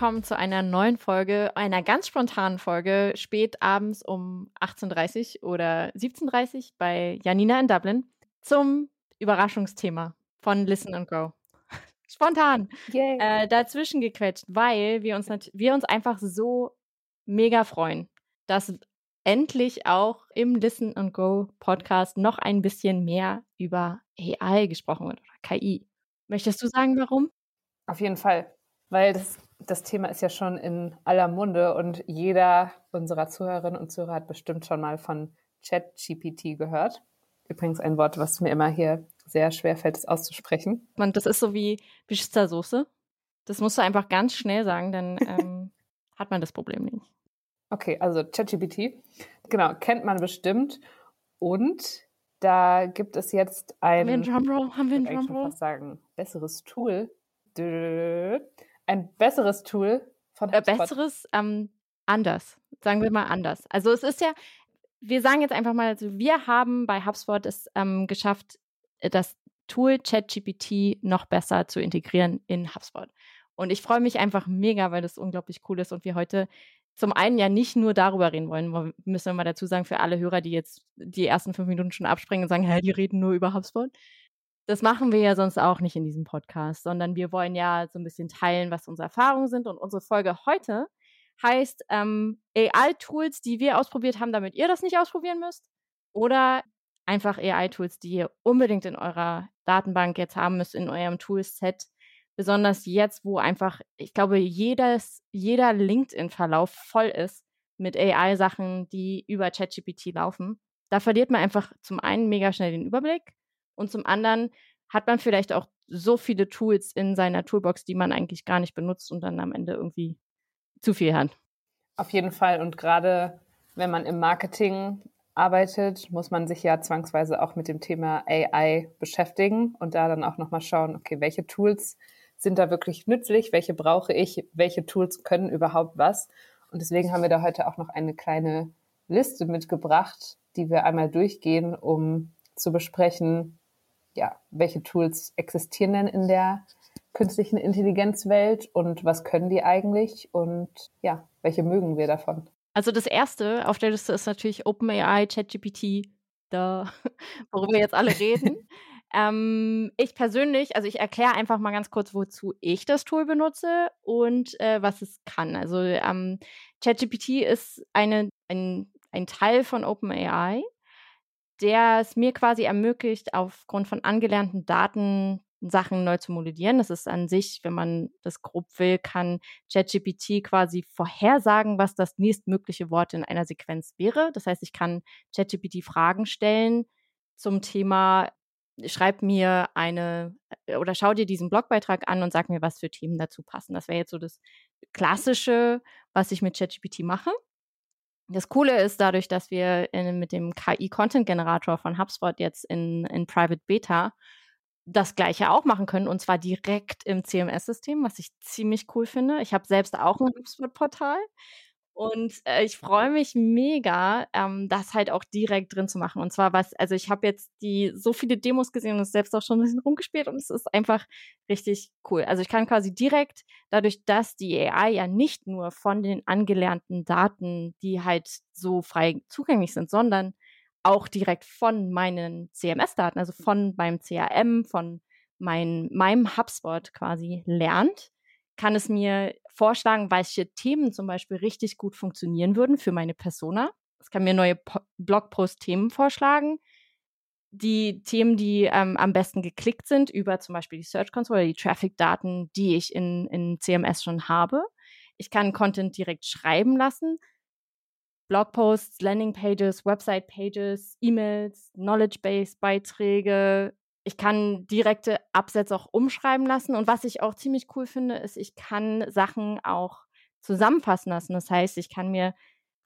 willkommen zu einer neuen Folge, einer ganz spontanen Folge, spät abends um 18.30 Uhr oder 17.30 Uhr bei Janina in Dublin zum Überraschungsthema von Listen and Grow. Spontan. Äh, dazwischen gequetscht, weil wir uns, wir uns einfach so mega freuen, dass endlich auch im Listen and Go Podcast noch ein bisschen mehr über AI gesprochen wird oder KI. Möchtest du sagen, warum? Auf jeden Fall, weil das, das Thema ist ja schon in aller Munde und jeder unserer Zuhörerinnen und Zuhörer hat bestimmt schon mal von ChatGPT gehört. Übrigens ein Wort, was mir immer hier sehr schwer fällt, es auszusprechen. Man, das ist so wie Pizzasoße. Das musst du einfach ganz schnell sagen, dann ähm, hat man das Problem nicht. Okay, also ChatGPT, genau, kennt man bestimmt. Und da gibt es jetzt ein, haben wir einen Drumroll? Haben wir einen Drumroll? Ich sagen, besseres Tool. Ein besseres Tool von HubSpot. Äh, besseres, ähm, anders. Sagen wir mal anders. Also es ist ja, wir sagen jetzt einfach mal, also wir haben bei HubSpot es ähm, geschafft, das Tool ChatGPT noch besser zu integrieren in HubSpot. Und ich freue mich einfach mega, weil das unglaublich cool ist und wir heute zum einen ja nicht nur darüber reden wollen, müssen wir mal dazu sagen, für alle Hörer, die jetzt die ersten fünf Minuten schon abspringen und sagen, hä, die reden nur über HubSpot. Das machen wir ja sonst auch nicht in diesem Podcast, sondern wir wollen ja so ein bisschen teilen, was unsere Erfahrungen sind. Und unsere Folge heute heißt ähm, AI-Tools, die wir ausprobiert haben, damit ihr das nicht ausprobieren müsst. Oder einfach AI-Tools, die ihr unbedingt in eurer Datenbank jetzt haben müsst, in eurem Toolset, besonders jetzt, wo einfach, ich glaube, jedes, jeder LinkedIn-Verlauf voll ist mit AI-Sachen, die über ChatGPT laufen. Da verliert man einfach zum einen mega schnell den Überblick und zum anderen hat man vielleicht auch so viele Tools in seiner Toolbox, die man eigentlich gar nicht benutzt und dann am Ende irgendwie zu viel hat. Auf jeden Fall. Und gerade wenn man im Marketing arbeitet, muss man sich ja zwangsweise auch mit dem Thema AI beschäftigen und da dann auch nochmal schauen, okay, welche Tools sind da wirklich nützlich, welche brauche ich, welche Tools können überhaupt was. Und deswegen haben wir da heute auch noch eine kleine Liste mitgebracht, die wir einmal durchgehen, um zu besprechen, ja, welche Tools existieren denn in der künstlichen Intelligenzwelt und was können die eigentlich und ja, welche mögen wir davon? Also das erste auf der Liste ist natürlich OpenAI, ChatGPT, da, worüber wir jetzt alle reden. Ähm, ich persönlich, also ich erkläre einfach mal ganz kurz, wozu ich das Tool benutze und äh, was es kann. Also ähm, ChatGPT ist eine, ein, ein Teil von OpenAI, der es mir quasi ermöglicht, aufgrund von angelernten Daten Sachen neu zu modellieren. Das ist an sich, wenn man das grob will, kann ChatGPT quasi vorhersagen, was das nächstmögliche Wort in einer Sequenz wäre. Das heißt, ich kann ChatGPT Fragen stellen zum Thema schreib mir eine äh, oder schau dir diesen Blogbeitrag an und sag mir, was für Themen dazu passen. Das wäre jetzt so das Klassische, was ich mit ChatGPT mache. Das Coole ist dadurch, dass wir in, mit dem KI-Content-Generator von HubSpot jetzt in, in Private Beta das gleiche auch machen können und zwar direkt im CMS-System, was ich ziemlich cool finde. Ich habe selbst auch ein HubSpot-Portal und äh, ich freue mich mega, ähm, das halt auch direkt drin zu machen. Und zwar was, also ich habe jetzt die so viele Demos gesehen und selbst auch schon ein bisschen rumgespielt und es ist einfach richtig cool. Also ich kann quasi direkt, dadurch, dass die AI ja nicht nur von den angelernten Daten, die halt so frei zugänglich sind, sondern auch direkt von meinen CMS-Daten, also von meinem CRM, von mein, meinem HubSpot quasi lernt, kann es mir vorschlagen, welche Themen zum Beispiel richtig gut funktionieren würden für meine Persona. Es kann mir neue Blogpost-Themen vorschlagen. Die Themen, die ähm, am besten geklickt sind, über zum Beispiel die Search Console oder die Traffic-Daten, die ich in, in CMS schon habe. Ich kann Content direkt schreiben lassen. Blogposts, Landingpages, Website-Pages, E-Mails, Knowledge-Base-Beiträge, ich kann direkte Absätze auch umschreiben lassen. Und was ich auch ziemlich cool finde, ist, ich kann Sachen auch zusammenfassen lassen. Das heißt, ich kann mir,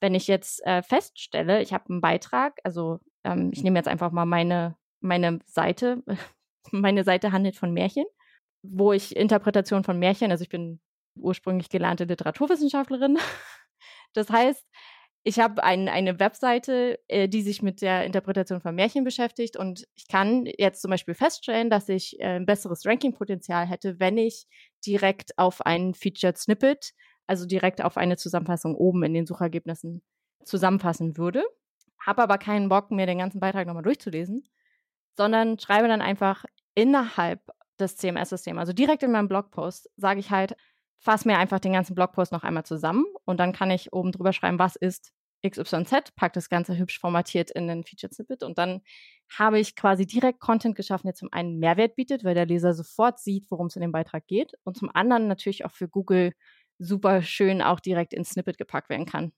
wenn ich jetzt äh, feststelle, ich habe einen Beitrag, also ähm, ich nehme jetzt einfach mal meine, meine Seite, meine Seite handelt von Märchen, wo ich Interpretation von Märchen, also ich bin ursprünglich gelernte Literaturwissenschaftlerin. Das heißt, ich habe ein, eine Webseite, äh, die sich mit der Interpretation von Märchen beschäftigt und ich kann jetzt zum Beispiel feststellen, dass ich äh, ein besseres Ranking-Potenzial hätte, wenn ich direkt auf ein Featured Snippet, also direkt auf eine Zusammenfassung oben in den Suchergebnissen zusammenfassen würde. Habe aber keinen Bock, mir den ganzen Beitrag nochmal durchzulesen, sondern schreibe dann einfach innerhalb des CMS-Systems, also direkt in meinem Blogpost, sage ich halt, fasse mir einfach den ganzen Blogpost noch einmal zusammen und dann kann ich oben drüber schreiben, was ist XYZ, pack das Ganze hübsch formatiert in den Featured Snippet und dann habe ich quasi direkt Content geschaffen, der zum einen Mehrwert bietet, weil der Leser sofort sieht, worum es in dem Beitrag geht und zum anderen natürlich auch für Google super schön auch direkt ins Snippet gepackt werden kann.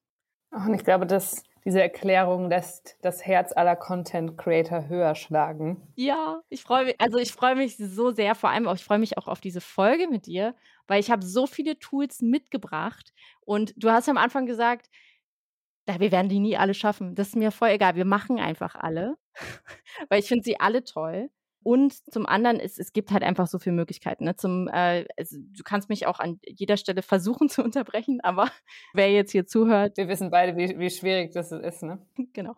Und ich glaube, dass diese Erklärung lässt das Herz aller Content Creator höher schlagen. Ja, ich freue mich, also ich freue mich so sehr, vor allem auch, ich freue mich auch auf diese Folge mit dir, weil ich habe so viele Tools mitgebracht und du hast am Anfang gesagt, ja, wir werden die nie alle schaffen. Das ist mir voll egal. Wir machen einfach alle, weil ich finde sie alle toll. Und zum anderen, ist, es gibt halt einfach so viele Möglichkeiten. Ne? Zum, äh, also, du kannst mich auch an jeder Stelle versuchen zu unterbrechen, aber wer jetzt hier zuhört. Wir wissen beide, wie, wie schwierig das ist, ne? Genau.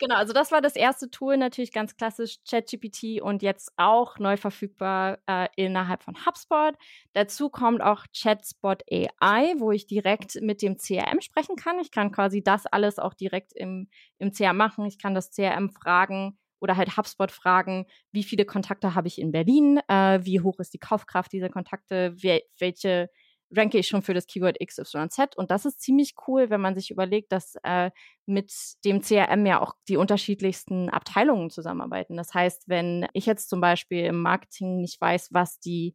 Genau, also das war das erste Tool, natürlich ganz klassisch ChatGPT und jetzt auch neu verfügbar äh, innerhalb von HubSpot. Dazu kommt auch ChatSpot AI, wo ich direkt mit dem CRM sprechen kann. Ich kann quasi das alles auch direkt im, im CRM machen. Ich kann das CRM fragen, oder halt HubSpot fragen, wie viele Kontakte habe ich in Berlin, äh, wie hoch ist die Kaufkraft dieser Kontakte, welche ranke ich schon für das Keyword XYZ. Und das ist ziemlich cool, wenn man sich überlegt, dass äh, mit dem CRM ja auch die unterschiedlichsten Abteilungen zusammenarbeiten. Das heißt, wenn ich jetzt zum Beispiel im Marketing nicht weiß, was die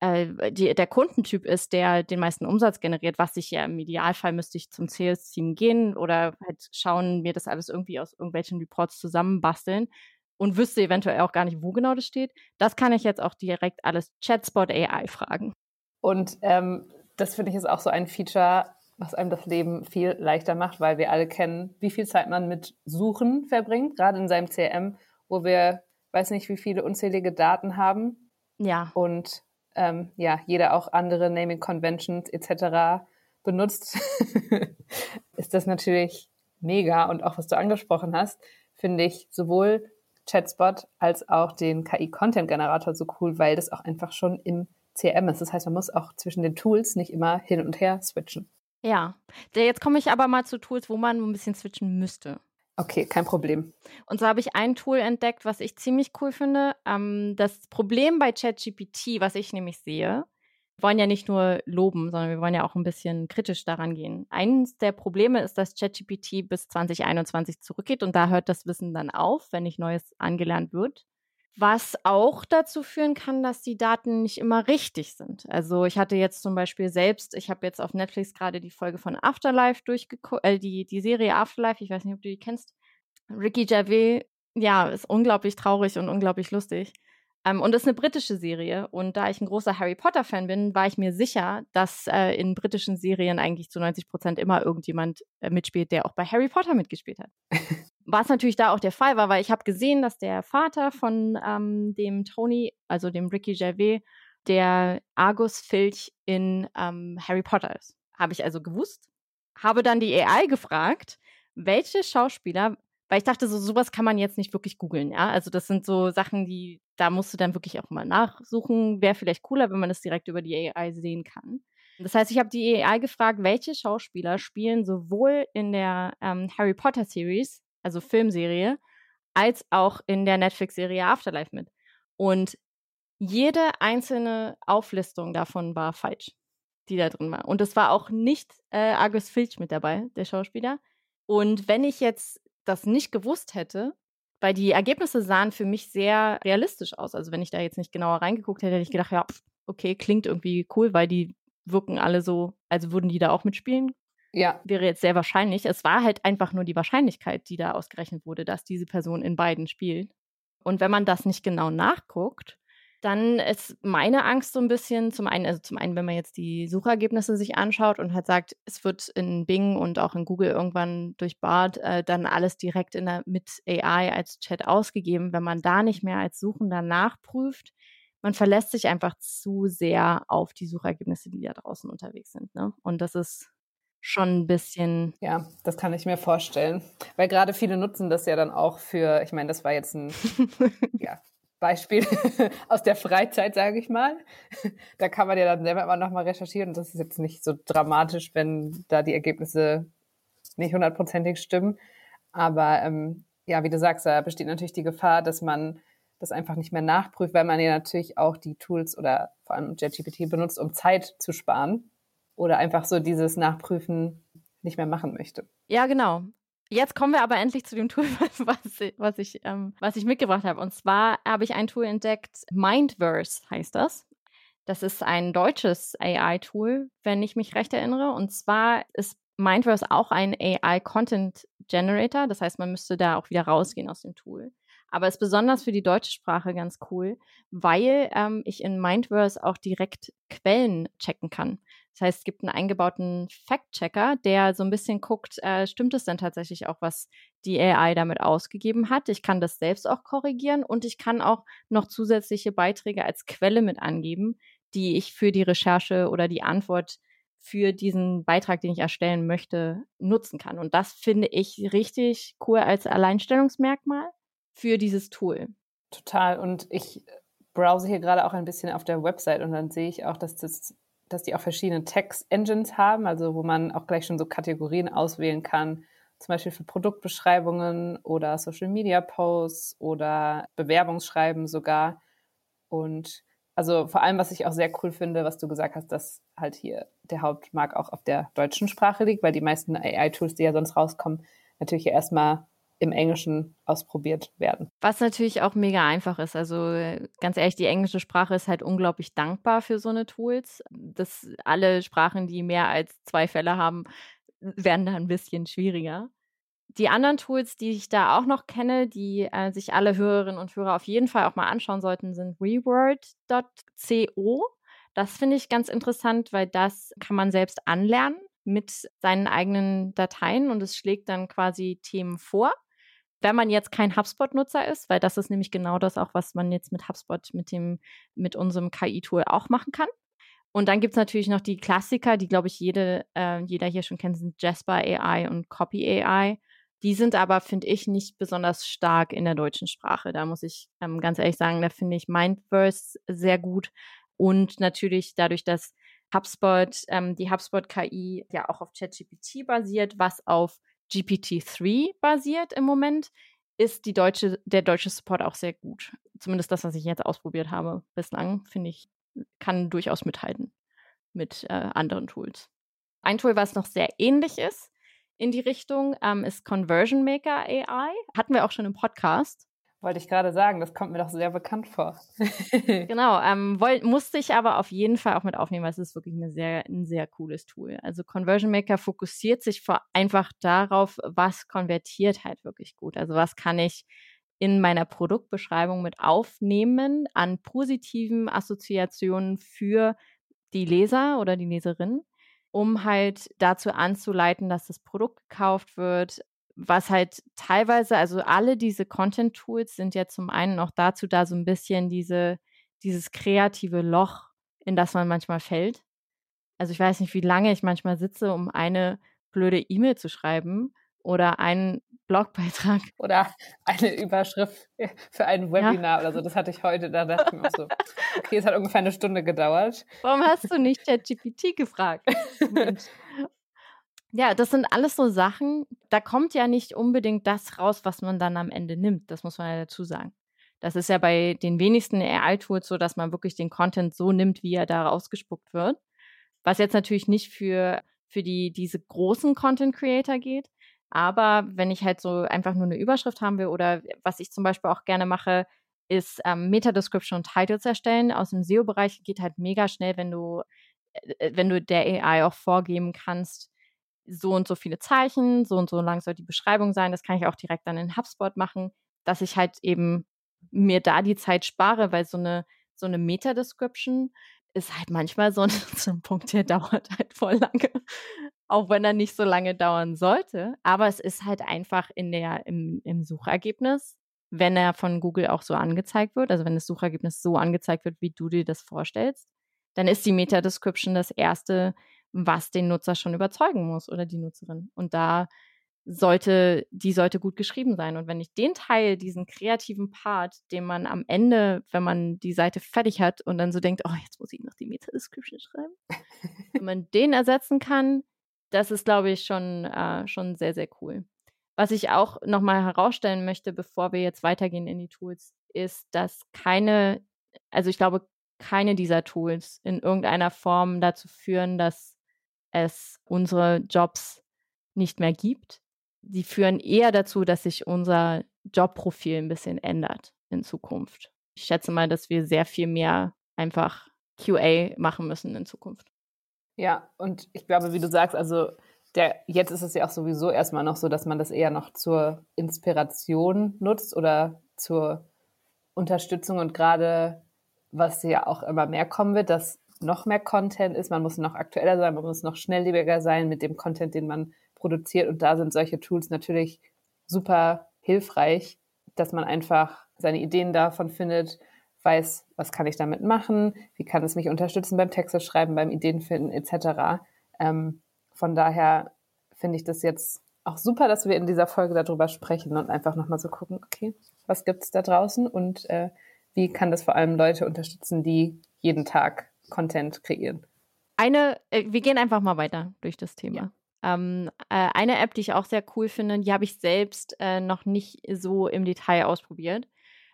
äh, die, der Kundentyp ist, der den meisten Umsatz generiert, was ich ja im Idealfall müsste ich zum Sales-Team gehen oder halt schauen, mir das alles irgendwie aus irgendwelchen Reports zusammenbasteln und wüsste eventuell auch gar nicht, wo genau das steht. Das kann ich jetzt auch direkt alles Chatspot AI fragen. Und ähm, das finde ich ist auch so ein Feature, was einem das Leben viel leichter macht, weil wir alle kennen, wie viel Zeit man mit Suchen verbringt, gerade in seinem CRM, wo wir, weiß nicht, wie viele unzählige Daten haben. Ja. Und ähm, ja, jeder auch andere Naming Conventions etc. benutzt, ist das natürlich mega. Und auch was du angesprochen hast, finde ich sowohl Chatspot als auch den KI-Content-Generator so cool, weil das auch einfach schon im CRM ist. Das heißt, man muss auch zwischen den Tools nicht immer hin und her switchen. Ja, jetzt komme ich aber mal zu Tools, wo man ein bisschen switchen müsste. Okay, kein Problem. Und so habe ich ein Tool entdeckt, was ich ziemlich cool finde. Ähm, das Problem bei ChatGPT, was ich nämlich sehe, wir wollen ja nicht nur loben, sondern wir wollen ja auch ein bisschen kritisch daran gehen. Eines der Probleme ist, dass ChatGPT bis 2021 zurückgeht und da hört das Wissen dann auf, wenn nicht Neues angelernt wird. Was auch dazu führen kann, dass die Daten nicht immer richtig sind. Also ich hatte jetzt zum Beispiel selbst, ich habe jetzt auf Netflix gerade die Folge von Afterlife durchgeguckt, äh, die, die Serie Afterlife, ich weiß nicht, ob du die kennst. Ricky Gervais, ja, ist unglaublich traurig und unglaublich lustig. Ähm, und ist eine britische Serie. Und da ich ein großer Harry Potter-Fan bin, war ich mir sicher, dass äh, in britischen Serien eigentlich zu 90 Prozent immer irgendjemand äh, mitspielt, der auch bei Harry Potter mitgespielt hat. Was natürlich da auch der Fall war, weil ich habe gesehen, dass der Vater von ähm, dem Tony, also dem Ricky Gervais, der Argus Filch in ähm, Harry Potter ist. Habe ich also gewusst. Habe dann die AI gefragt, welche Schauspieler, weil ich dachte, so sowas kann man jetzt nicht wirklich googeln, ja. Also das sind so Sachen, die, da musst du dann wirklich auch mal nachsuchen. Wäre vielleicht cooler, wenn man das direkt über die AI sehen kann. Das heißt, ich habe die AI gefragt, welche Schauspieler spielen sowohl in der ähm, Harry Potter Series also Filmserie, als auch in der Netflix-Serie Afterlife mit. Und jede einzelne Auflistung davon war falsch, die da drin war. Und es war auch nicht äh, Argus Filch mit dabei, der Schauspieler. Und wenn ich jetzt das nicht gewusst hätte, weil die Ergebnisse sahen für mich sehr realistisch aus. Also wenn ich da jetzt nicht genauer reingeguckt hätte, hätte ich gedacht, ja, okay, klingt irgendwie cool, weil die wirken alle so, also würden die da auch mitspielen. Ja. Wäre jetzt sehr wahrscheinlich. Es war halt einfach nur die Wahrscheinlichkeit, die da ausgerechnet wurde, dass diese Person in beiden spielt. Und wenn man das nicht genau nachguckt, dann ist meine Angst so ein bisschen, zum einen, also zum einen, wenn man jetzt die Suchergebnisse sich anschaut und halt sagt, es wird in Bing und auch in Google irgendwann durch Bart äh, dann alles direkt in der, mit AI als Chat ausgegeben, wenn man da nicht mehr als Suchender nachprüft, man verlässt sich einfach zu sehr auf die Suchergebnisse, die da draußen unterwegs sind. Ne? Und das ist schon ein bisschen. Ja, das kann ich mir vorstellen. Weil gerade viele nutzen das ja dann auch für, ich meine, das war jetzt ein ja, Beispiel aus der Freizeit, sage ich mal. Da kann man ja dann selber immer nochmal recherchieren. Das ist jetzt nicht so dramatisch, wenn da die Ergebnisse nicht hundertprozentig stimmen. Aber ähm, ja, wie du sagst, da besteht natürlich die Gefahr, dass man das einfach nicht mehr nachprüft, weil man ja natürlich auch die Tools oder vor allem JetGPT benutzt, um Zeit zu sparen oder einfach so dieses Nachprüfen nicht mehr machen möchte. Ja, genau. Jetzt kommen wir aber endlich zu dem Tool, was, ich, was ich, ähm, was ich mitgebracht habe. Und zwar habe ich ein Tool entdeckt, Mindverse heißt das. Das ist ein deutsches AI-Tool, wenn ich mich recht erinnere. Und zwar ist Mindverse auch ein AI-Content Generator. Das heißt, man müsste da auch wieder rausgehen aus dem Tool. Aber ist besonders für die deutsche Sprache ganz cool, weil ähm, ich in Mindverse auch direkt Quellen checken kann. Das heißt, es gibt einen eingebauten Fact-Checker, der so ein bisschen guckt, äh, stimmt es denn tatsächlich auch, was die AI damit ausgegeben hat. Ich kann das selbst auch korrigieren und ich kann auch noch zusätzliche Beiträge als Quelle mit angeben, die ich für die Recherche oder die Antwort für diesen Beitrag, den ich erstellen möchte, nutzen kann. Und das finde ich richtig cool als Alleinstellungsmerkmal für dieses Tool. Total. Und ich browse hier gerade auch ein bisschen auf der Website und dann sehe ich auch, dass das dass die auch verschiedene Text-Engines haben, also wo man auch gleich schon so Kategorien auswählen kann, zum Beispiel für Produktbeschreibungen oder Social-Media-Posts oder Bewerbungsschreiben sogar. Und also vor allem, was ich auch sehr cool finde, was du gesagt hast, dass halt hier der Hauptmark auch auf der deutschen Sprache liegt, weil die meisten AI-Tools, die ja sonst rauskommen, natürlich ja erstmal im Englischen ausprobiert werden. Was natürlich auch mega einfach ist. Also ganz ehrlich, die englische Sprache ist halt unglaublich dankbar für so eine Tools. Das alle Sprachen, die mehr als zwei Fälle haben, werden da ein bisschen schwieriger. Die anderen Tools, die ich da auch noch kenne, die äh, sich alle Hörerinnen und Hörer auf jeden Fall auch mal anschauen sollten, sind reword.co. Das finde ich ganz interessant, weil das kann man selbst anlernen mit seinen eigenen Dateien und es schlägt dann quasi Themen vor wenn man jetzt kein HubSpot-Nutzer ist, weil das ist nämlich genau das auch, was man jetzt mit HubSpot, mit dem, mit unserem KI-Tool auch machen kann. Und dann gibt es natürlich noch die Klassiker, die, glaube ich, jede, äh, jeder hier schon kennt, sind Jasper AI und Copy AI. Die sind aber, finde ich, nicht besonders stark in der deutschen Sprache. Da muss ich ähm, ganz ehrlich sagen, da finde ich Mindverse sehr gut. Und natürlich dadurch, dass HubSpot, ähm, die HubSpot KI ja auch auf ChatGPT basiert, was auf GPT-3 basiert im Moment, ist die deutsche, der deutsche Support auch sehr gut. Zumindest das, was ich jetzt ausprobiert habe bislang, finde ich, kann durchaus mithalten mit äh, anderen Tools. Ein Tool, was noch sehr ähnlich ist in die Richtung, ähm, ist Conversion Maker AI. Hatten wir auch schon im Podcast. Wollte ich gerade sagen, das kommt mir doch sehr bekannt vor. genau, ähm, wollt, musste ich aber auf jeden Fall auch mit aufnehmen, weil es ist wirklich eine sehr, ein sehr cooles Tool. Also Conversion Maker fokussiert sich vor einfach darauf, was konvertiert halt wirklich gut. Also was kann ich in meiner Produktbeschreibung mit aufnehmen an positiven Assoziationen für die Leser oder die Leserin, um halt dazu anzuleiten, dass das Produkt gekauft wird, was halt teilweise, also alle diese Content-Tools sind ja zum einen auch dazu da, so ein bisschen diese, dieses kreative Loch, in das man manchmal fällt. Also ich weiß nicht, wie lange ich manchmal sitze, um eine blöde E-Mail zu schreiben oder einen Blogbeitrag. Oder eine Überschrift für ein Webinar ja. oder so. Das hatte ich heute, da dachte ich mir auch so, okay, es hat ungefähr eine Stunde gedauert. Warum hast du nicht ChatGPT gefragt? Ja, das sind alles so Sachen, da kommt ja nicht unbedingt das raus, was man dann am Ende nimmt. Das muss man ja dazu sagen. Das ist ja bei den wenigsten AI-Tools so, dass man wirklich den Content so nimmt, wie er da rausgespuckt wird. Was jetzt natürlich nicht für, für die, diese großen Content-Creator geht. Aber wenn ich halt so einfach nur eine Überschrift haben will oder was ich zum Beispiel auch gerne mache, ist ähm, Meta-Description und Titles erstellen. Aus dem SEO-Bereich geht halt mega schnell, wenn du, äh, wenn du der AI auch vorgeben kannst, so und so viele Zeichen, so und so lang soll die Beschreibung sein. Das kann ich auch direkt dann in HubSpot machen, dass ich halt eben mir da die Zeit spare, weil so eine, so eine Meta-Description ist halt manchmal so ein, so ein Punkt, der dauert halt voll lange. Auch wenn er nicht so lange dauern sollte. Aber es ist halt einfach in der, im, im Suchergebnis, wenn er von Google auch so angezeigt wird, also wenn das Suchergebnis so angezeigt wird, wie du dir das vorstellst, dann ist die Meta-Description das erste, was den Nutzer schon überzeugen muss oder die Nutzerin. Und da sollte, die sollte gut geschrieben sein. Und wenn ich den Teil, diesen kreativen Part, den man am Ende, wenn man die Seite fertig hat und dann so denkt, oh, jetzt muss ich noch die Meta-Description schreiben, wenn man den ersetzen kann, das ist, glaube ich, schon, äh, schon sehr, sehr cool. Was ich auch nochmal herausstellen möchte, bevor wir jetzt weitergehen in die Tools, ist, dass keine, also ich glaube, keine dieser Tools in irgendeiner Form dazu führen, dass es unsere Jobs nicht mehr gibt die führen eher dazu, dass sich unser Jobprofil ein bisschen ändert in Zukunft. Ich schätze mal, dass wir sehr viel mehr einfach QA machen müssen in Zukunft. Ja, und ich glaube, wie du sagst, also der, jetzt ist es ja auch sowieso erstmal noch so, dass man das eher noch zur Inspiration nutzt oder zur Unterstützung und gerade, was ja auch immer mehr kommen wird, dass noch mehr Content ist, man muss noch aktueller sein, man muss noch schnelllebiger sein mit dem Content, den man produziert. Und da sind solche Tools natürlich super hilfreich, dass man einfach seine Ideen davon findet, weiß, was kann ich damit machen, wie kann es mich unterstützen beim Texte schreiben, beim Ideenfinden etc. Ähm, von daher finde ich das jetzt auch super, dass wir in dieser Folge darüber sprechen und einfach nochmal so gucken, okay, was gibt es da draußen und äh, wie kann das vor allem Leute unterstützen, die jeden Tag Content kreieren. Eine, äh, wir gehen einfach mal weiter durch das Thema. Ja. Ähm, äh, eine App, die ich auch sehr cool finde, die habe ich selbst äh, noch nicht so im Detail ausprobiert.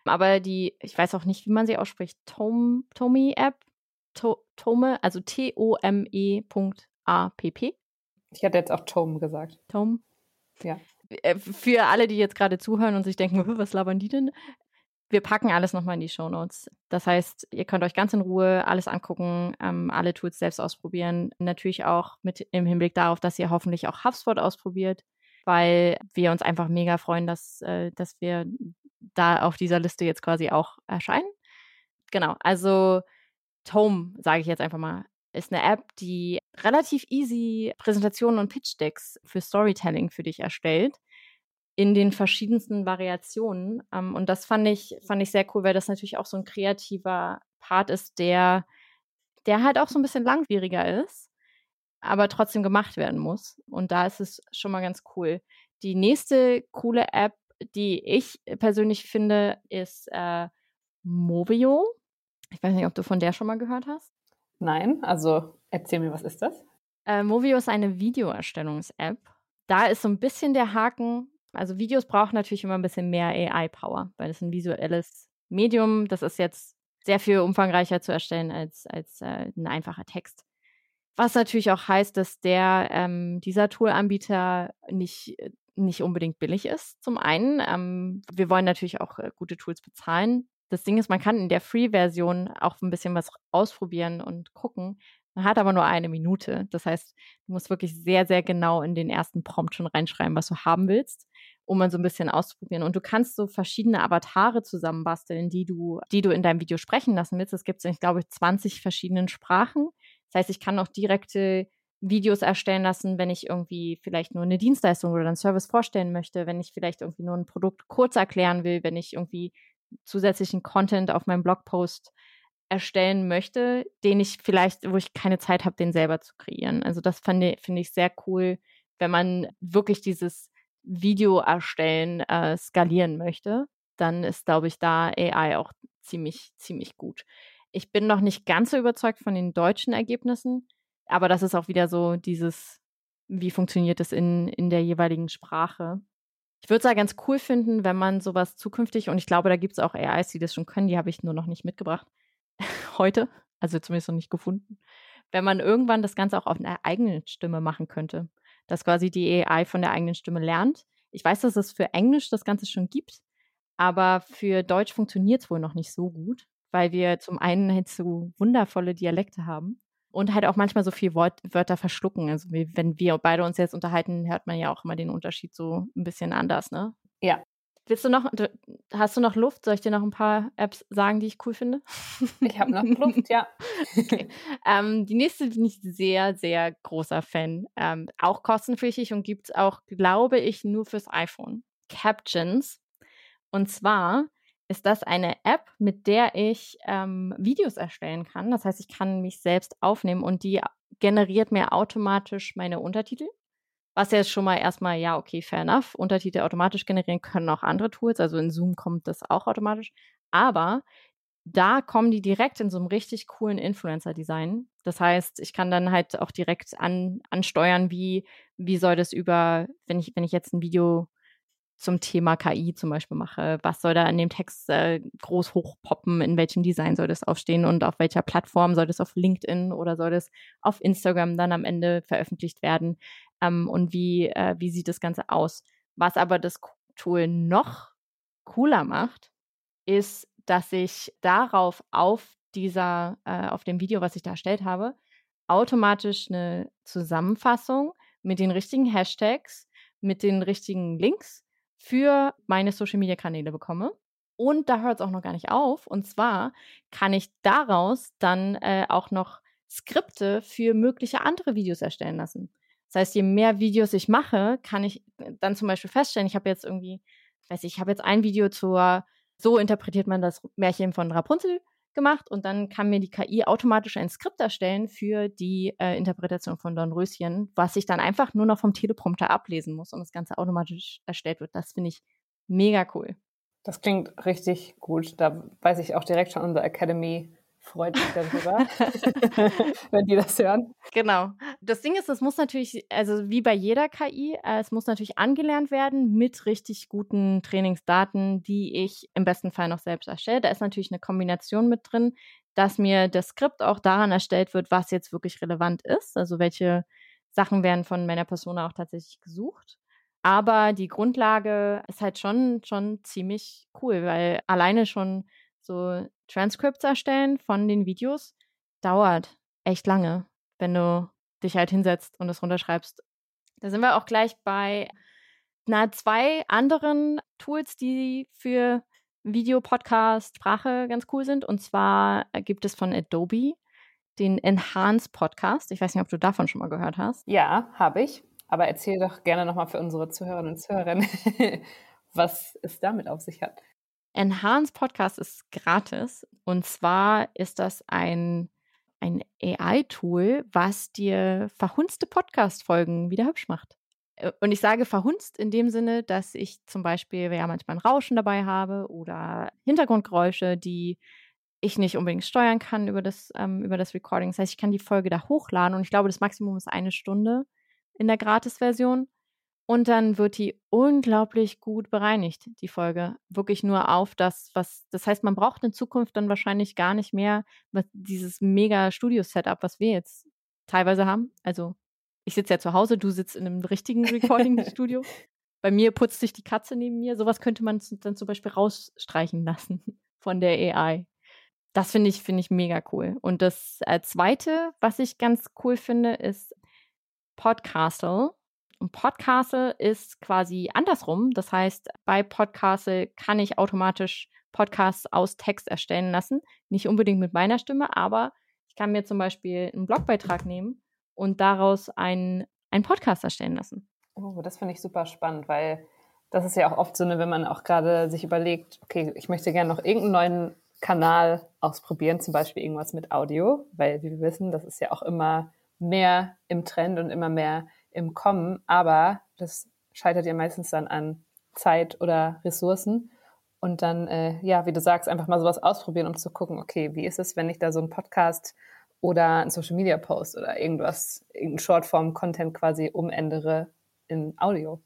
Aber die, ich weiß auch nicht, wie man sie ausspricht, Tom, Tomi-App, to, Tome, also T-O-M-E.app. Ich hatte jetzt auch Tom gesagt. Tom? Ja. Äh, für alle, die jetzt gerade zuhören und sich denken, was labern die denn? Wir packen alles nochmal in die Show Notes. Das heißt, ihr könnt euch ganz in Ruhe alles angucken, ähm, alle Tools selbst ausprobieren. Natürlich auch mit im Hinblick darauf, dass ihr hoffentlich auch HubSpot ausprobiert, weil wir uns einfach mega freuen, dass, äh, dass wir da auf dieser Liste jetzt quasi auch erscheinen. Genau, also Tome, sage ich jetzt einfach mal, ist eine App, die relativ easy Präsentationen und Pitch Decks für Storytelling für dich erstellt in den verschiedensten Variationen. Ähm, und das fand ich, fand ich sehr cool, weil das natürlich auch so ein kreativer Part ist, der, der halt auch so ein bisschen langwieriger ist, aber trotzdem gemacht werden muss. Und da ist es schon mal ganz cool. Die nächste coole App, die ich persönlich finde, ist äh, Movio. Ich weiß nicht, ob du von der schon mal gehört hast. Nein, also erzähl mir, was ist das? Äh, Movio ist eine Videoerstellungs-App. Da ist so ein bisschen der Haken, also Videos brauchen natürlich immer ein bisschen mehr AI-Power, weil es ein visuelles Medium, das ist jetzt sehr viel umfangreicher zu erstellen als, als äh, ein einfacher Text. Was natürlich auch heißt, dass der ähm, dieser Tool-Anbieter nicht, nicht unbedingt billig ist. Zum einen, ähm, wir wollen natürlich auch äh, gute Tools bezahlen. Das Ding ist, man kann in der Free-Version auch ein bisschen was ausprobieren und gucken. Man hat aber nur eine Minute. Das heißt, du musst wirklich sehr, sehr genau in den ersten Prompt schon reinschreiben, was du haben willst, um mal so ein bisschen auszuprobieren. Und du kannst so verschiedene Avatare zusammenbasteln, die du, die du in deinem Video sprechen lassen willst. Es gibt in, glaube ich, 20 verschiedenen Sprachen. Das heißt, ich kann auch direkte Videos erstellen lassen, wenn ich irgendwie vielleicht nur eine Dienstleistung oder einen Service vorstellen möchte, wenn ich vielleicht irgendwie nur ein Produkt kurz erklären will, wenn ich irgendwie zusätzlichen Content auf meinem Blogpost erstellen möchte, den ich vielleicht, wo ich keine Zeit habe, den selber zu kreieren. Also das finde find ich sehr cool, wenn man wirklich dieses Video erstellen äh, skalieren möchte, dann ist, glaube ich, da AI auch ziemlich, ziemlich gut. Ich bin noch nicht ganz so überzeugt von den deutschen Ergebnissen, aber das ist auch wieder so dieses, wie funktioniert es in, in der jeweiligen Sprache. Ich würde es ja ganz cool finden, wenn man sowas zukünftig, und ich glaube, da gibt es auch AIs, die das schon können, die habe ich nur noch nicht mitgebracht, heute, also zumindest noch nicht gefunden, wenn man irgendwann das Ganze auch auf einer eigenen Stimme machen könnte, dass quasi die AI von der eigenen Stimme lernt. Ich weiß, dass es für Englisch das Ganze schon gibt, aber für Deutsch funktioniert es wohl noch nicht so gut, weil wir zum einen halt so wundervolle Dialekte haben und halt auch manchmal so viel Wort Wörter verschlucken. Also wenn wir beide uns jetzt unterhalten, hört man ja auch immer den Unterschied so ein bisschen anders, ne? Ja, Willst du noch, hast du noch Luft? Soll ich dir noch ein paar Apps sagen, die ich cool finde? Ich habe noch Luft, ja. Okay. Ähm, die nächste bin ich sehr, sehr großer Fan. Ähm, auch kostenpflichtig und gibt es auch, glaube ich, nur fürs iPhone. Captions. Und zwar ist das eine App, mit der ich ähm, Videos erstellen kann. Das heißt, ich kann mich selbst aufnehmen und die generiert mir automatisch meine Untertitel. Was ja schon mal erstmal, ja, okay, fair enough. Untertitel automatisch generieren können auch andere Tools. Also in Zoom kommt das auch automatisch. Aber da kommen die direkt in so einem richtig coolen Influencer-Design. Das heißt, ich kann dann halt auch direkt an, ansteuern, wie, wie soll das über, wenn ich, wenn ich jetzt ein Video zum Thema KI zum Beispiel mache, was soll da in dem Text äh, groß hochpoppen, in welchem Design soll das aufstehen und auf welcher Plattform soll das auf LinkedIn oder soll das auf Instagram dann am Ende veröffentlicht werden ähm, und wie, äh, wie sieht das Ganze aus. Was aber das Tool noch cooler macht, ist, dass ich darauf auf dieser, äh, auf dem Video, was ich da erstellt habe, automatisch eine Zusammenfassung mit den richtigen Hashtags, mit den richtigen Links für meine Social Media Kanäle bekomme. Und da hört es auch noch gar nicht auf. Und zwar kann ich daraus dann äh, auch noch Skripte für mögliche andere Videos erstellen lassen. Das heißt, je mehr Videos ich mache, kann ich äh, dann zum Beispiel feststellen, ich habe jetzt irgendwie, weiß ich, ich habe jetzt ein Video zur so interpretiert man das Märchen von Rapunzel gemacht und dann kann mir die KI automatisch ein Skript erstellen für die äh, Interpretation von Dornröschen, was ich dann einfach nur noch vom Teleprompter ablesen muss und das Ganze automatisch erstellt wird. Das finde ich mega cool. Das klingt richtig gut. Da weiß ich auch direkt schon unser Academy freut sich darüber, wenn die das hören. Genau. Das Ding ist, es muss natürlich, also wie bei jeder KI, äh, es muss natürlich angelernt werden mit richtig guten Trainingsdaten, die ich im besten Fall noch selbst erstelle. Da ist natürlich eine Kombination mit drin, dass mir das Skript auch daran erstellt wird, was jetzt wirklich relevant ist. Also welche Sachen werden von meiner Persona auch tatsächlich gesucht. Aber die Grundlage ist halt schon, schon ziemlich cool, weil alleine schon so Transcripts erstellen von den Videos dauert echt lange, wenn du dich halt hinsetzt und es runterschreibst. Da sind wir auch gleich bei na, zwei anderen Tools, die für Video, Podcast, Sprache ganz cool sind. Und zwar gibt es von Adobe den Enhance Podcast. Ich weiß nicht, ob du davon schon mal gehört hast. Ja, habe ich. Aber erzähl doch gerne nochmal für unsere Zuhörerinnen und Zuhörer, was es damit auf sich hat. Enhance Podcast ist gratis. Und zwar ist das ein, ein AI-Tool, was dir verhunzte Podcast-Folgen wieder hübsch macht. Äh, und ich sage verhunzt in dem Sinne, dass ich zum Beispiel ja manchmal ein Rauschen dabei habe oder Hintergrundgeräusche, die ich nicht unbedingt steuern kann über das, ähm, über das Recording. Das heißt, ich kann die Folge da hochladen und ich glaube, das Maximum ist eine Stunde in der Gratis-Version. Und dann wird die unglaublich gut bereinigt, die Folge. Wirklich nur auf das, was, das heißt, man braucht in Zukunft dann wahrscheinlich gar nicht mehr dieses mega Studio-Setup, was wir jetzt teilweise haben. Also, ich sitze ja zu Hause, du sitzt in einem richtigen Recording-Studio. Bei mir putzt sich die Katze neben mir. Sowas könnte man dann zum Beispiel rausstreichen lassen von der AI. Das finde ich, finde ich mega cool. Und das äh, zweite, was ich ganz cool finde, ist Podcastle. Und Podcastle ist quasi andersrum. Das heißt, bei Podcastle kann ich automatisch Podcasts aus Text erstellen lassen. Nicht unbedingt mit meiner Stimme, aber ich kann mir zum Beispiel einen Blogbeitrag nehmen und daraus einen, einen Podcast erstellen lassen. Oh, das finde ich super spannend, weil das ist ja auch oft so eine, wenn man auch gerade sich überlegt, okay, ich möchte gerne noch irgendeinen neuen Kanal ausprobieren, zum Beispiel irgendwas mit Audio, weil wie wir wissen, das ist ja auch immer mehr im Trend und immer mehr im Kommen, aber das scheitert ja meistens dann an Zeit oder Ressourcen. Und dann, äh, ja, wie du sagst, einfach mal sowas ausprobieren, um zu gucken, okay, wie ist es, wenn ich da so einen Podcast oder einen Social Media Post oder irgendwas, irgendeinen Shortform-Content quasi umändere in Audio.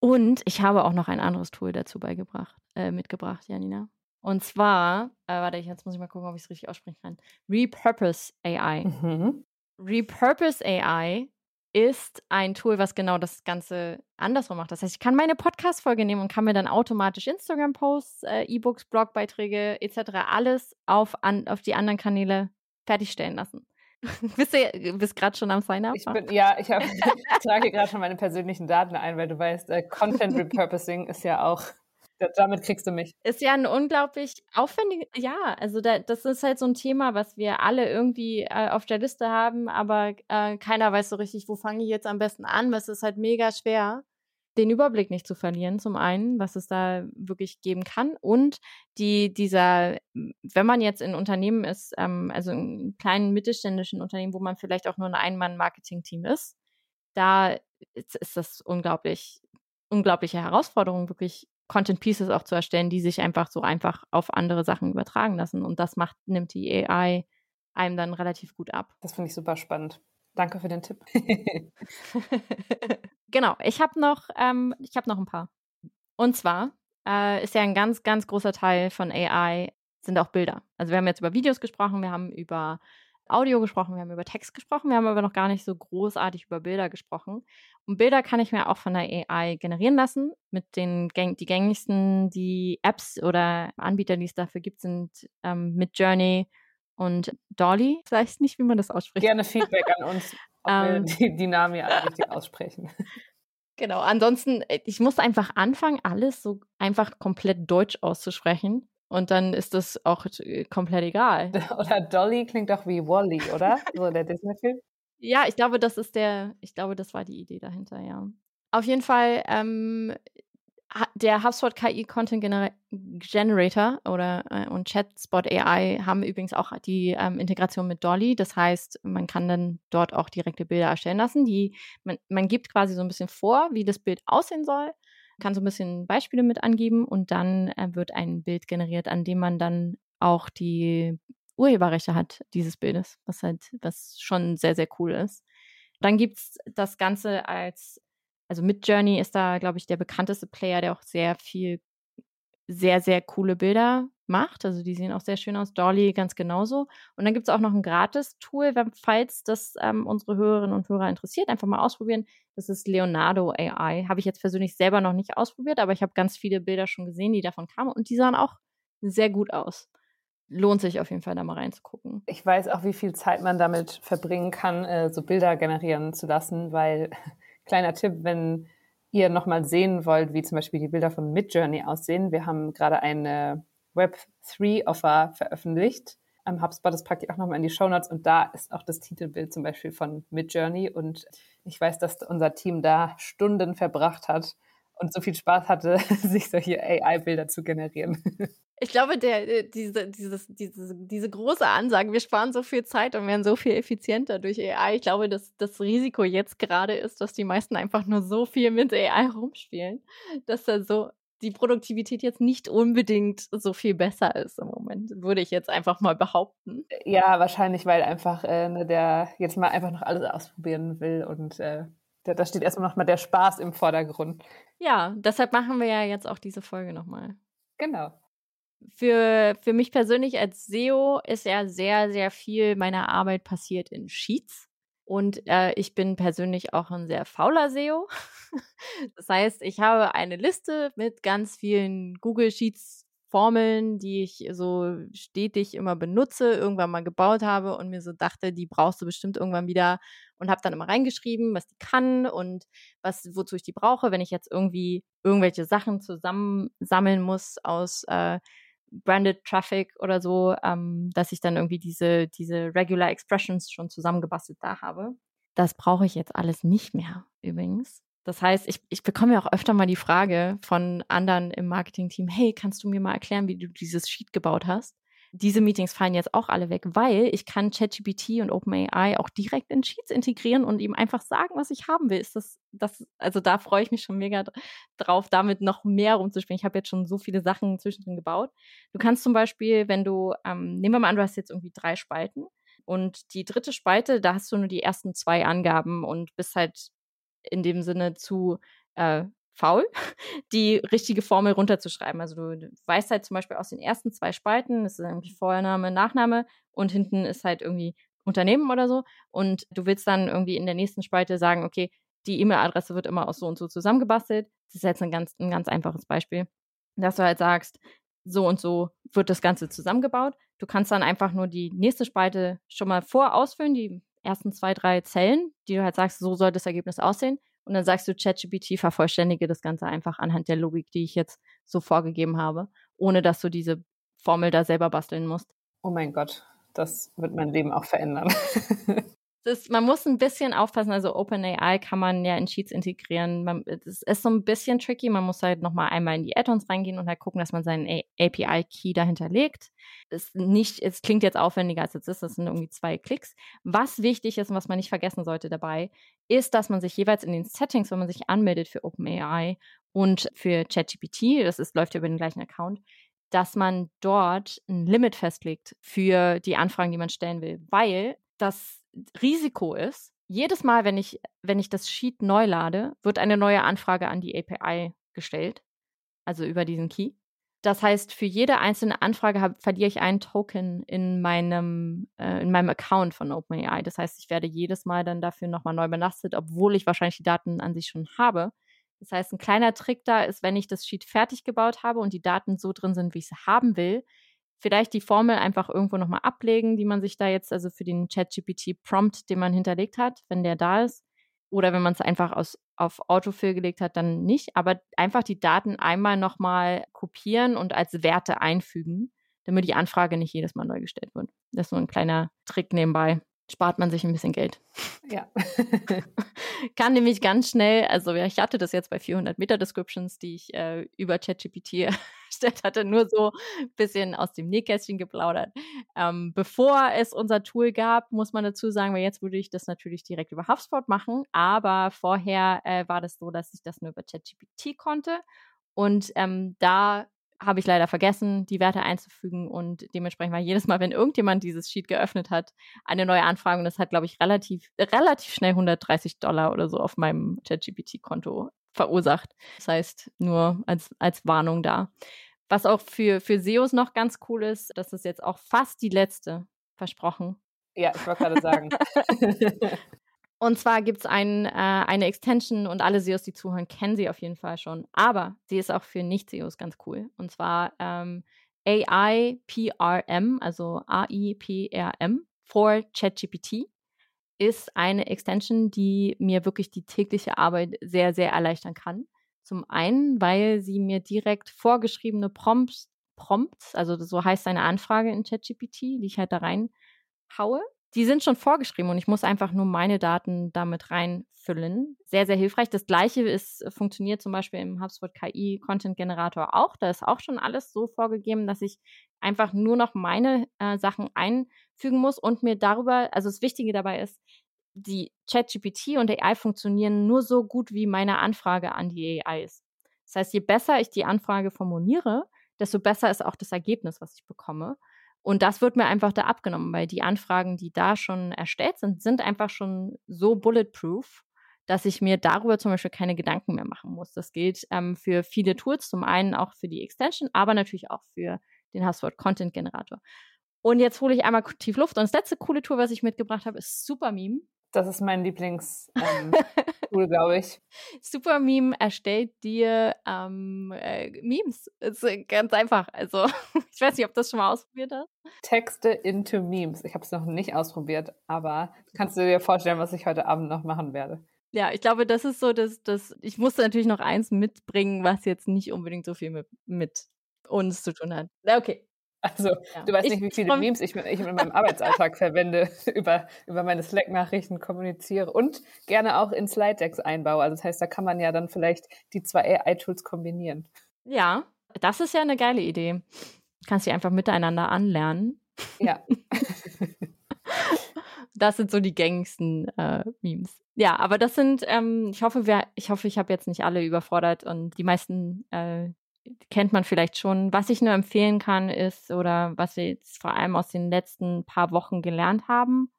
Und ich habe auch noch ein anderes Tool dazu beigebracht, äh, mitgebracht, Janina. Und zwar, äh, warte, jetzt muss ich mal gucken, ob ich es richtig aussprechen kann. Repurpose AI. Mhm. Repurpose AI ist ein Tool, was genau das Ganze andersrum macht. Das heißt, ich kann meine Podcast-Folge nehmen und kann mir dann automatisch Instagram-Posts, äh, E-Books, Blogbeiträge etc. alles auf, an, auf die anderen Kanäle fertigstellen lassen. bist du bist gerade schon am Sign-up? Ja, ich, hab, ich trage gerade schon meine persönlichen Daten ein, weil du weißt, äh, Content Repurposing ist ja auch damit kriegst du mich. Ist ja ein unglaublich aufwendiges, ja, also da, das ist halt so ein Thema, was wir alle irgendwie äh, auf der Liste haben, aber äh, keiner weiß so richtig, wo fange ich jetzt am besten an, weil es ist halt mega schwer. den Überblick nicht zu verlieren, zum einen, was es da wirklich geben kann. Und die, dieser, wenn man jetzt in Unternehmen ist, ähm, also in kleinen mittelständischen Unternehmen, wo man vielleicht auch nur ein Ein-Mann-Marketing-Team ist, da ist, ist das unglaublich, unglaubliche Herausforderung, wirklich Content Pieces auch zu erstellen, die sich einfach so einfach auf andere Sachen übertragen lassen. Und das macht, nimmt die AI einem dann relativ gut ab. Das finde ich super spannend. Danke für den Tipp. genau, ich habe noch, ähm, ich habe noch ein paar. Und zwar äh, ist ja ein ganz, ganz großer Teil von AI sind auch Bilder. Also wir haben jetzt über Videos gesprochen, wir haben über Audio gesprochen, wir haben über Text gesprochen, wir haben aber noch gar nicht so großartig über Bilder gesprochen. Und Bilder kann ich mir auch von der AI generieren lassen. Mit den die gängigsten, die Apps oder Anbieter, die es dafür gibt, sind ähm, Midjourney und Dolly. Ich weiß nicht, wie man das ausspricht. Gerne Feedback an uns, ob wir ähm. die, die Namen ja richtig aussprechen. Genau, ansonsten, äh, ich muss einfach anfangen, alles so einfach komplett deutsch auszusprechen. Und dann ist das auch äh, komplett egal. Oder Dolly klingt doch wie Wally, oder? So der Disney-Film. Ja, ich glaube, das ist der, ich glaube, das war die Idee dahinter, ja. Auf jeden Fall, ähm, der HubSpot KI Content Gener Generator oder äh, und Chatspot AI haben übrigens auch die ähm, Integration mit Dolly. Das heißt, man kann dann dort auch direkte Bilder erstellen lassen. Die, man, man gibt quasi so ein bisschen vor, wie das Bild aussehen soll, kann so ein bisschen Beispiele mit angeben und dann äh, wird ein Bild generiert, an dem man dann auch die Urheberrechte hat dieses Bildes, was halt, was schon sehr, sehr cool ist. Dann gibt es das Ganze als also mit Journey ist da, glaube ich, der bekannteste Player, der auch sehr viel, sehr, sehr coole Bilder macht. Also die sehen auch sehr schön aus. Dolly ganz genauso. Und dann gibt es auch noch ein Gratis-Tool, falls das ähm, unsere Hörerinnen und Hörer interessiert, einfach mal ausprobieren. Das ist Leonardo AI. Habe ich jetzt persönlich selber noch nicht ausprobiert, aber ich habe ganz viele Bilder schon gesehen, die davon kamen und die sahen auch sehr gut aus. Lohnt sich auf jeden Fall, da mal reinzugucken. Ich weiß auch, wie viel Zeit man damit verbringen kann, äh, so Bilder generieren zu lassen, weil kleiner Tipp, wenn ihr nochmal sehen wollt, wie zum Beispiel die Bilder von Midjourney aussehen. Wir haben gerade eine Web3-Offer veröffentlicht am HubSpot. Das packe ich auch nochmal in die Show Notes und da ist auch das Titelbild zum Beispiel von Midjourney und ich weiß, dass unser Team da Stunden verbracht hat und so viel Spaß hatte, sich solche AI-Bilder zu generieren. Ich glaube, der, äh, diese, dieses, diese, diese große Ansage, wir sparen so viel Zeit und werden so viel effizienter durch AI. Ich glaube, dass das Risiko jetzt gerade ist, dass die meisten einfach nur so viel mit AI rumspielen, dass da so die Produktivität jetzt nicht unbedingt so viel besser ist im Moment, würde ich jetzt einfach mal behaupten. Ja, wahrscheinlich, weil einfach äh, ne, der jetzt mal einfach noch alles ausprobieren will und äh, da steht erstmal nochmal der Spaß im Vordergrund. Ja, deshalb machen wir ja jetzt auch diese Folge nochmal. Genau für, für mich persönlich als SEO ist ja sehr, sehr viel meiner Arbeit passiert in Sheets. Und äh, ich bin persönlich auch ein sehr fauler SEO. das heißt, ich habe eine Liste mit ganz vielen Google Sheets Formeln, die ich so stetig immer benutze, irgendwann mal gebaut habe und mir so dachte, die brauchst du bestimmt irgendwann wieder und habe dann immer reingeschrieben, was die kann und was wozu ich die brauche, wenn ich jetzt irgendwie irgendwelche Sachen zusammensammeln muss aus äh, Branded Traffic oder so, ähm, dass ich dann irgendwie diese, diese Regular Expressions schon zusammengebastelt da habe. Das brauche ich jetzt alles nicht mehr übrigens. Das heißt, ich, ich bekomme ja auch öfter mal die Frage von anderen im Marketing-Team, hey, kannst du mir mal erklären, wie du dieses Sheet gebaut hast? Diese Meetings fallen jetzt auch alle weg, weil ich kann ChatGPT und OpenAI auch direkt in Sheets integrieren und ihm einfach sagen, was ich haben will. Ist das, das, also da freue ich mich schon mega drauf, damit noch mehr rumzuspielen. Ich habe jetzt schon so viele Sachen zwischendrin gebaut. Du kannst zum Beispiel, wenn du, ähm, nehmen wir mal an, du hast jetzt irgendwie drei Spalten und die dritte Spalte, da hast du nur die ersten zwei Angaben und bist halt in dem Sinne zu äh, faul, die richtige Formel runterzuschreiben. Also du weißt halt zum Beispiel aus den ersten zwei Spalten, das ist irgendwie Vorname, Nachname und hinten ist halt irgendwie Unternehmen oder so. Und du willst dann irgendwie in der nächsten Spalte sagen, okay, die E-Mail-Adresse wird immer aus so und so zusammengebastelt. Das ist jetzt ein ganz, ein ganz einfaches Beispiel. Dass du halt sagst, so und so wird das Ganze zusammengebaut. Du kannst dann einfach nur die nächste Spalte schon mal vorausfüllen, die ersten zwei, drei Zellen, die du halt sagst, so soll das Ergebnis aussehen. Und dann sagst du ChatGPT, vervollständige das Ganze einfach anhand der Logik, die ich jetzt so vorgegeben habe, ohne dass du diese Formel da selber basteln musst. Oh mein Gott, das wird mein Leben auch verändern. das, man muss ein bisschen aufpassen. Also OpenAI kann man ja in Sheets integrieren. Man, das ist so ein bisschen tricky. Man muss halt nochmal einmal in die Add-ons reingehen und halt gucken, dass man seinen API-Key dahinter legt. Nicht, es klingt jetzt aufwendiger als es ist. Das sind irgendwie zwei Klicks. Was wichtig ist und was man nicht vergessen sollte dabei, ist, dass man sich jeweils in den Settings, wenn man sich anmeldet für OpenAI und für ChatGPT, das ist, läuft ja über den gleichen Account, dass man dort ein Limit festlegt für die Anfragen, die man stellen will. Weil das Risiko ist, jedes Mal, wenn ich, wenn ich das Sheet neu lade, wird eine neue Anfrage an die API gestellt, also über diesen Key. Das heißt, für jede einzelne Anfrage hab, verliere ich einen Token in meinem, äh, in meinem Account von OpenAI. Das heißt, ich werde jedes Mal dann dafür nochmal neu belastet, obwohl ich wahrscheinlich die Daten an sich schon habe. Das heißt, ein kleiner Trick da ist, wenn ich das Sheet fertig gebaut habe und die Daten so drin sind, wie ich sie haben will, vielleicht die Formel einfach irgendwo nochmal ablegen, die man sich da jetzt, also für den ChatGPT-Prompt, den man hinterlegt hat, wenn der da ist. Oder wenn man es einfach aus, auf Autofill gelegt hat, dann nicht. Aber einfach die Daten einmal nochmal kopieren und als Werte einfügen, damit die Anfrage nicht jedes Mal neu gestellt wird. Das ist so ein kleiner Trick nebenbei spart man sich ein bisschen Geld. Ja. Kann nämlich ganz schnell, also ich hatte das jetzt bei 400 Meter Descriptions, die ich äh, über ChatGPT erstellt hatte, nur so ein bisschen aus dem Nähkästchen geplaudert. Ähm, bevor es unser Tool gab, muss man dazu sagen, weil jetzt würde ich das natürlich direkt über HubSpot machen, aber vorher äh, war das so, dass ich das nur über ChatGPT konnte. Und ähm, da habe ich leider vergessen, die Werte einzufügen und dementsprechend war jedes Mal, wenn irgendjemand dieses Sheet geöffnet hat, eine neue Anfrage und das hat, glaube ich, relativ, relativ schnell 130 Dollar oder so auf meinem ChatGPT-Konto verursacht. Das heißt, nur als, als Warnung da. Was auch für, für SEOs noch ganz cool ist, das ist jetzt auch fast die letzte, versprochen. Ja, ich wollte gerade sagen. Und zwar gibt es ein, äh, eine Extension und alle SEOs, die zuhören, kennen sie auf jeden Fall schon. Aber sie ist auch für Nicht-SEOs ganz cool. Und zwar ähm, AIPRM, also A-I-P-R-M, for ChatGPT, ist eine Extension, die mir wirklich die tägliche Arbeit sehr, sehr erleichtern kann. Zum einen, weil sie mir direkt vorgeschriebene Prompts, Prompts also so heißt eine Anfrage in ChatGPT, die ich halt da reinhaue, die sind schon vorgeschrieben und ich muss einfach nur meine Daten damit reinfüllen. Sehr, sehr hilfreich. Das gleiche ist, funktioniert zum Beispiel im HubSpot KI Content Generator auch. Da ist auch schon alles so vorgegeben, dass ich einfach nur noch meine äh, Sachen einfügen muss und mir darüber, also das Wichtige dabei ist, die ChatGPT und AI funktionieren nur so gut, wie meine Anfrage an die AI ist. Das heißt, je besser ich die Anfrage formuliere, desto besser ist auch das Ergebnis, was ich bekomme. Und das wird mir einfach da abgenommen, weil die Anfragen, die da schon erstellt sind, sind einfach schon so bulletproof, dass ich mir darüber zum Beispiel keine Gedanken mehr machen muss. Das gilt ähm, für viele Tools, zum einen auch für die Extension, aber natürlich auch für den HubSpot Content Generator. Und jetzt hole ich einmal tief Luft. Und das letzte coole Tool, was ich mitgebracht habe, ist Supermeme. Das ist mein Lieblings ähm, glaube ich. Super Meme erstellt dir ähm, äh, Memes. Ist ganz einfach. Also, ich weiß nicht, ob du das schon mal ausprobiert hast. Texte into Memes. Ich habe es noch nicht ausprobiert, aber kannst du dir vorstellen, was ich heute Abend noch machen werde? Ja, ich glaube, das ist so, dass das. Ich musste natürlich noch eins mitbringen, was jetzt nicht unbedingt so viel mit, mit uns zu tun hat. Okay, also, ja. du weißt nicht, wie viele Memes ich, ich in meinem Arbeitsalltag verwende, über, über meine Slack-Nachrichten kommuniziere und gerne auch in Slide-Decks einbaue. Also, das heißt, da kann man ja dann vielleicht die zwei AI-Tools kombinieren. Ja, das ist ja eine geile Idee. Du kannst sie einfach miteinander anlernen. Ja. das sind so die gängigsten äh, Memes. Ja, aber das sind, ähm, ich hoffe, wir, ich hoffe, ich habe jetzt nicht alle überfordert und die meisten äh, kennt man vielleicht schon. Was ich nur empfehlen kann, ist, oder was wir jetzt vor allem aus den letzten paar Wochen gelernt haben,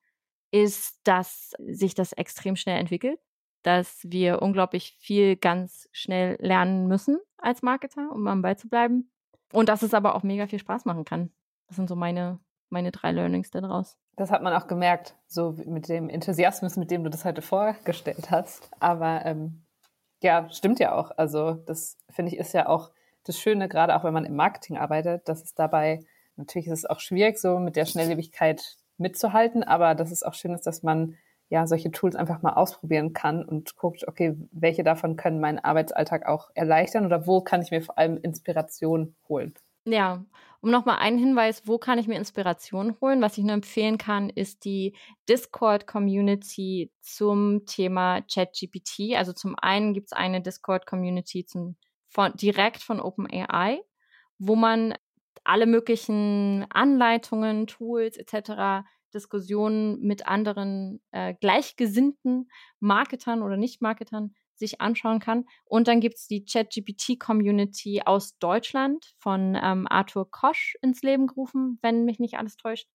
ist, dass sich das extrem schnell entwickelt, dass wir unglaublich viel ganz schnell lernen müssen als Marketer, um am Ball zu bleiben. Und dass es aber auch mega viel Spaß machen kann. Das sind so meine, meine drei Learnings daraus. Das hat man auch gemerkt, so mit dem Enthusiasmus, mit dem du das heute vorgestellt hast. Aber ähm, ja, stimmt ja auch. Also das finde ich ist ja auch das Schöne, gerade auch wenn man im Marketing arbeitet, dass es dabei, natürlich ist es auch schwierig, so mit der Schnelllebigkeit mitzuhalten, aber dass es auch schön ist, dass man ja solche Tools einfach mal ausprobieren kann und guckt, okay, welche davon können meinen Arbeitsalltag auch erleichtern oder wo kann ich mir vor allem Inspiration holen. Ja, Um nochmal einen Hinweis, wo kann ich mir Inspiration holen? Was ich nur empfehlen kann, ist die Discord-Community zum Thema ChatGPT. Also zum einen gibt es eine Discord-Community direkt von OpenAI, wo man alle möglichen Anleitungen, Tools etc., Diskussionen mit anderen äh, gleichgesinnten Marketern oder Nicht-Marketern sich anschauen kann. Und dann gibt es die ChatGPT-Community aus Deutschland von ähm, Arthur Kosch ins Leben gerufen, wenn mich nicht alles täuscht.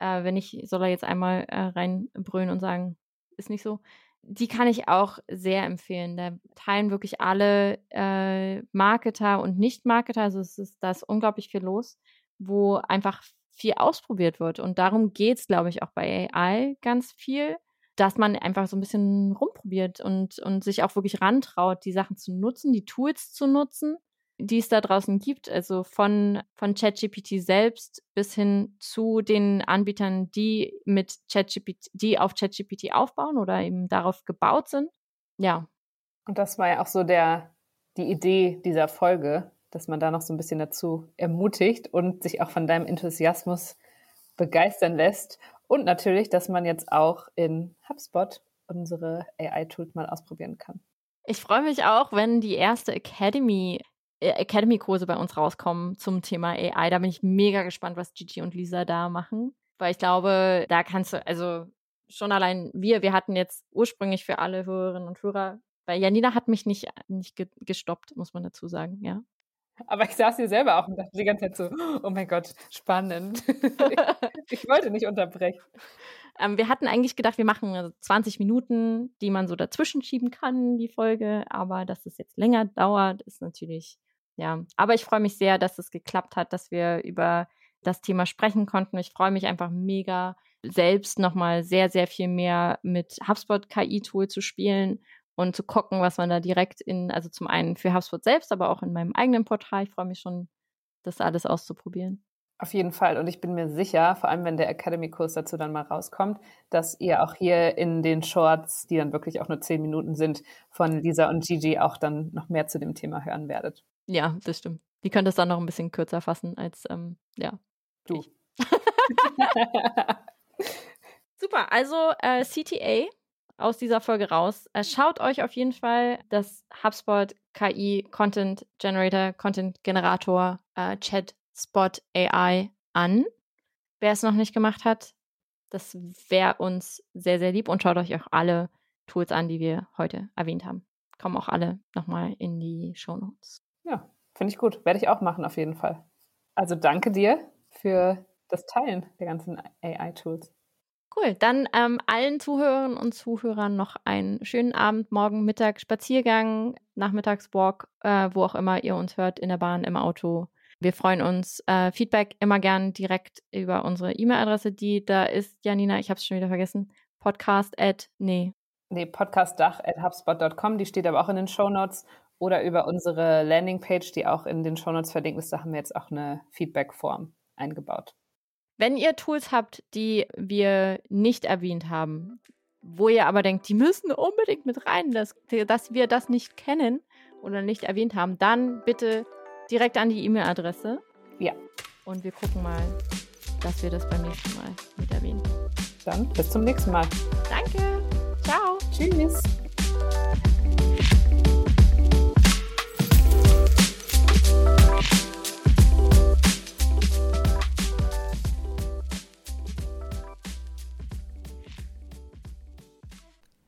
Äh, wenn nicht, soll er jetzt einmal äh, reinbrüllen und sagen, ist nicht so. Die kann ich auch sehr empfehlen. Da teilen wirklich alle äh, Marketer und Nicht-Marketer, also es ist da ist unglaublich viel los, wo einfach viel ausprobiert wird. Und darum geht es, glaube ich, auch bei AI ganz viel dass man einfach so ein bisschen rumprobiert und, und sich auch wirklich rantraut, die Sachen zu nutzen, die Tools zu nutzen, die es da draußen gibt. Also von, von ChatGPT selbst bis hin zu den Anbietern, die mit ChatGPT, die auf ChatGPT aufbauen oder eben darauf gebaut sind. Ja. Und das war ja auch so der, die Idee dieser Folge, dass man da noch so ein bisschen dazu ermutigt und sich auch von deinem Enthusiasmus begeistern lässt und natürlich, dass man jetzt auch in HubSpot unsere AI-Tools mal ausprobieren kann. Ich freue mich auch, wenn die erste Academy Academy-Kurse bei uns rauskommen zum Thema AI. Da bin ich mega gespannt, was Gigi und Lisa da machen. Weil ich glaube, da kannst du, also schon allein wir, wir hatten jetzt ursprünglich für alle Hörerinnen und Hörer, weil Janina hat mich nicht, nicht gestoppt, muss man dazu sagen, ja. Aber ich saß hier selber auch und dachte die ganze Zeit so, oh mein Gott, spannend. ich wollte nicht unterbrechen. Ähm, wir hatten eigentlich gedacht, wir machen 20 Minuten, die man so dazwischen schieben kann, die Folge. Aber dass es jetzt länger dauert, ist natürlich, ja. Aber ich freue mich sehr, dass es geklappt hat, dass wir über das Thema sprechen konnten. Ich freue mich einfach mega, selbst nochmal sehr, sehr viel mehr mit HubSpot KI-Tool zu spielen und zu gucken, was man da direkt in, also zum einen für HubSpot selbst, aber auch in meinem eigenen Portal. Ich freue mich schon, das alles auszuprobieren. Auf jeden Fall. Und ich bin mir sicher, vor allem wenn der Academy-Kurs dazu dann mal rauskommt, dass ihr auch hier in den Shorts, die dann wirklich auch nur zehn Minuten sind, von Lisa und Gigi auch dann noch mehr zu dem Thema hören werdet. Ja, das stimmt. Die könnt es dann noch ein bisschen kürzer fassen als, ähm, ja. Du. Super. Also äh, CTA aus dieser Folge raus. Äh, schaut euch auf jeden Fall das HubSpot KI Content Generator, Content Generator, äh, Chat Spot AI an. Wer es noch nicht gemacht hat, das wäre uns sehr, sehr lieb und schaut euch auch alle Tools an, die wir heute erwähnt haben. Kommen auch alle nochmal in die Show Notes. Ja, finde ich gut. Werde ich auch machen, auf jeden Fall. Also danke dir für das Teilen der ganzen AI-Tools. Cool, dann ähm, allen Zuhörern und Zuhörern noch einen schönen Abend, morgen, Mittag, Spaziergang, Nachmittagswalk, äh, wo auch immer ihr uns hört, in der Bahn, im Auto. Wir freuen uns. Äh, Feedback immer gern direkt über unsere E-Mail-Adresse, die da ist, Janina, ich habe es schon wieder vergessen, podcast at, nee. Nee, podcastdach at hubspot.com, die steht aber auch in den Show Notes oder über unsere Landingpage, die auch in den Show Notes verlinkt ist, da haben wir jetzt auch eine Feedback-Form eingebaut. Wenn ihr Tools habt, die wir nicht erwähnt haben, wo ihr aber denkt, die müssen unbedingt mit rein, dass, dass wir das nicht kennen oder nicht erwähnt haben, dann bitte direkt an die E-Mail-Adresse. Ja. Und wir gucken mal, dass wir das beim nächsten Mal mit erwähnen. Dann bis zum nächsten Mal. Danke. Ciao. Tschüss.